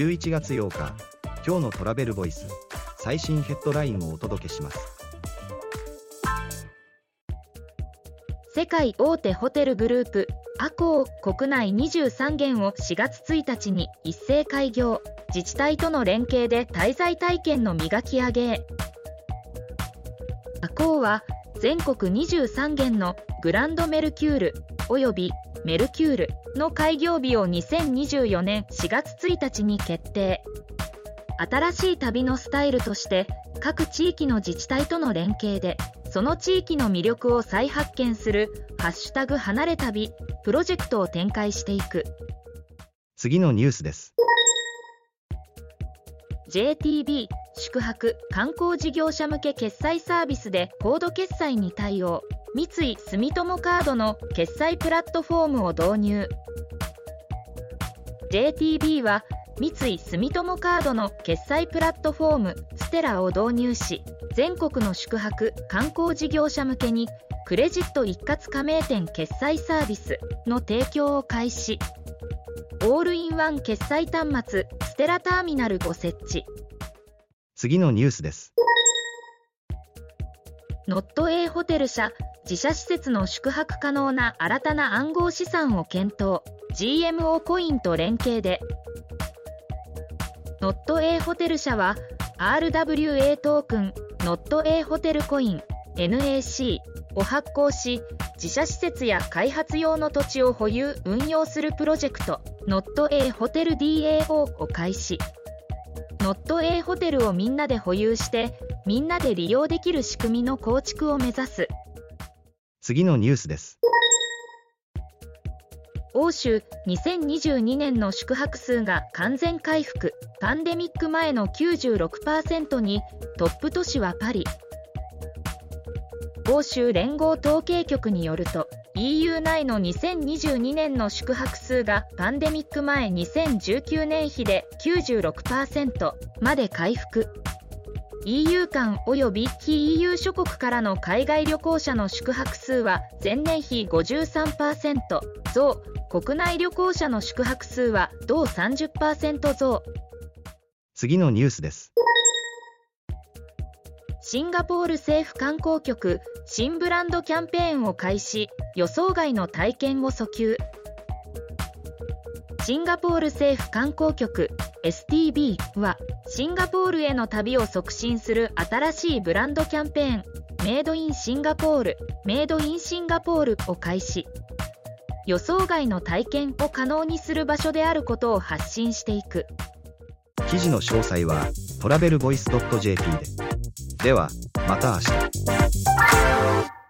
11月8日今日のトラベルボイス最新ヘッドラインをお届けします。世界大手ホテルグループアコー国内23軒を4月1日に一斉開業。自治体との連携で滞在体験の磨き上げ。アコーは全国23軒のグランドメルキュールおよびメルキュールの開業日を2024年4月1日に決定。新しい旅のスタイルとして各地域の自治体との連携でその地域の魅力を再発見する「ハッシュタグ離れ旅」プロジェクトを展開していく。次のニュースです。JTB 宿泊観光事業者向け決済サービスでコード決済に対応三井住友カードの決済プラットフォームを導入。JTB は三井住友カードの決済プラットフォームステラを導入し全国の宿泊観光事業者向けにクレジット一括加盟店決済サービスの提供を開始。オールインワン決済端末ステラターミナルを設置。次のニュースです。ノット A ホテル社自社施設の宿泊可能な新たな暗号資産を検討。GMO コインと連携で。ノット A ホテル社は RWA トークンノット A ホテルコイン NAC を発行し自社施設や開発用の土地を保有運用するプロジェクトノット A ホテル DAO を開始。ノット A ホテルをみんなで保有してみんなで利用できる仕組みの構築を目指す。次のニュースです。欧州2022年の宿泊数が完全回復。パンデミック前の96%にトップ都市はパリ。欧州連合統計局によると EU 内の2022年の宿泊数がパンデミック前2019年比で96%まで回復。EU 間及び非 EU 諸国からの海外旅行者の宿泊数は前年比53%増。国内旅行者の宿泊数は同30%増。次のニュースです。シンガポール政府観光局新ブランドキャンペーンを開始。予想外の体験を訴求。シンガポール政府観光局 STB はシンガポールへの旅を促進する新しいブランドキャンペーンメイドインシンガポールメイドインシンガポールを開始。予想外の体験を可能にする場所であることを発信していく。記事の詳細はトラベルボイス .jp で。ではまた明日。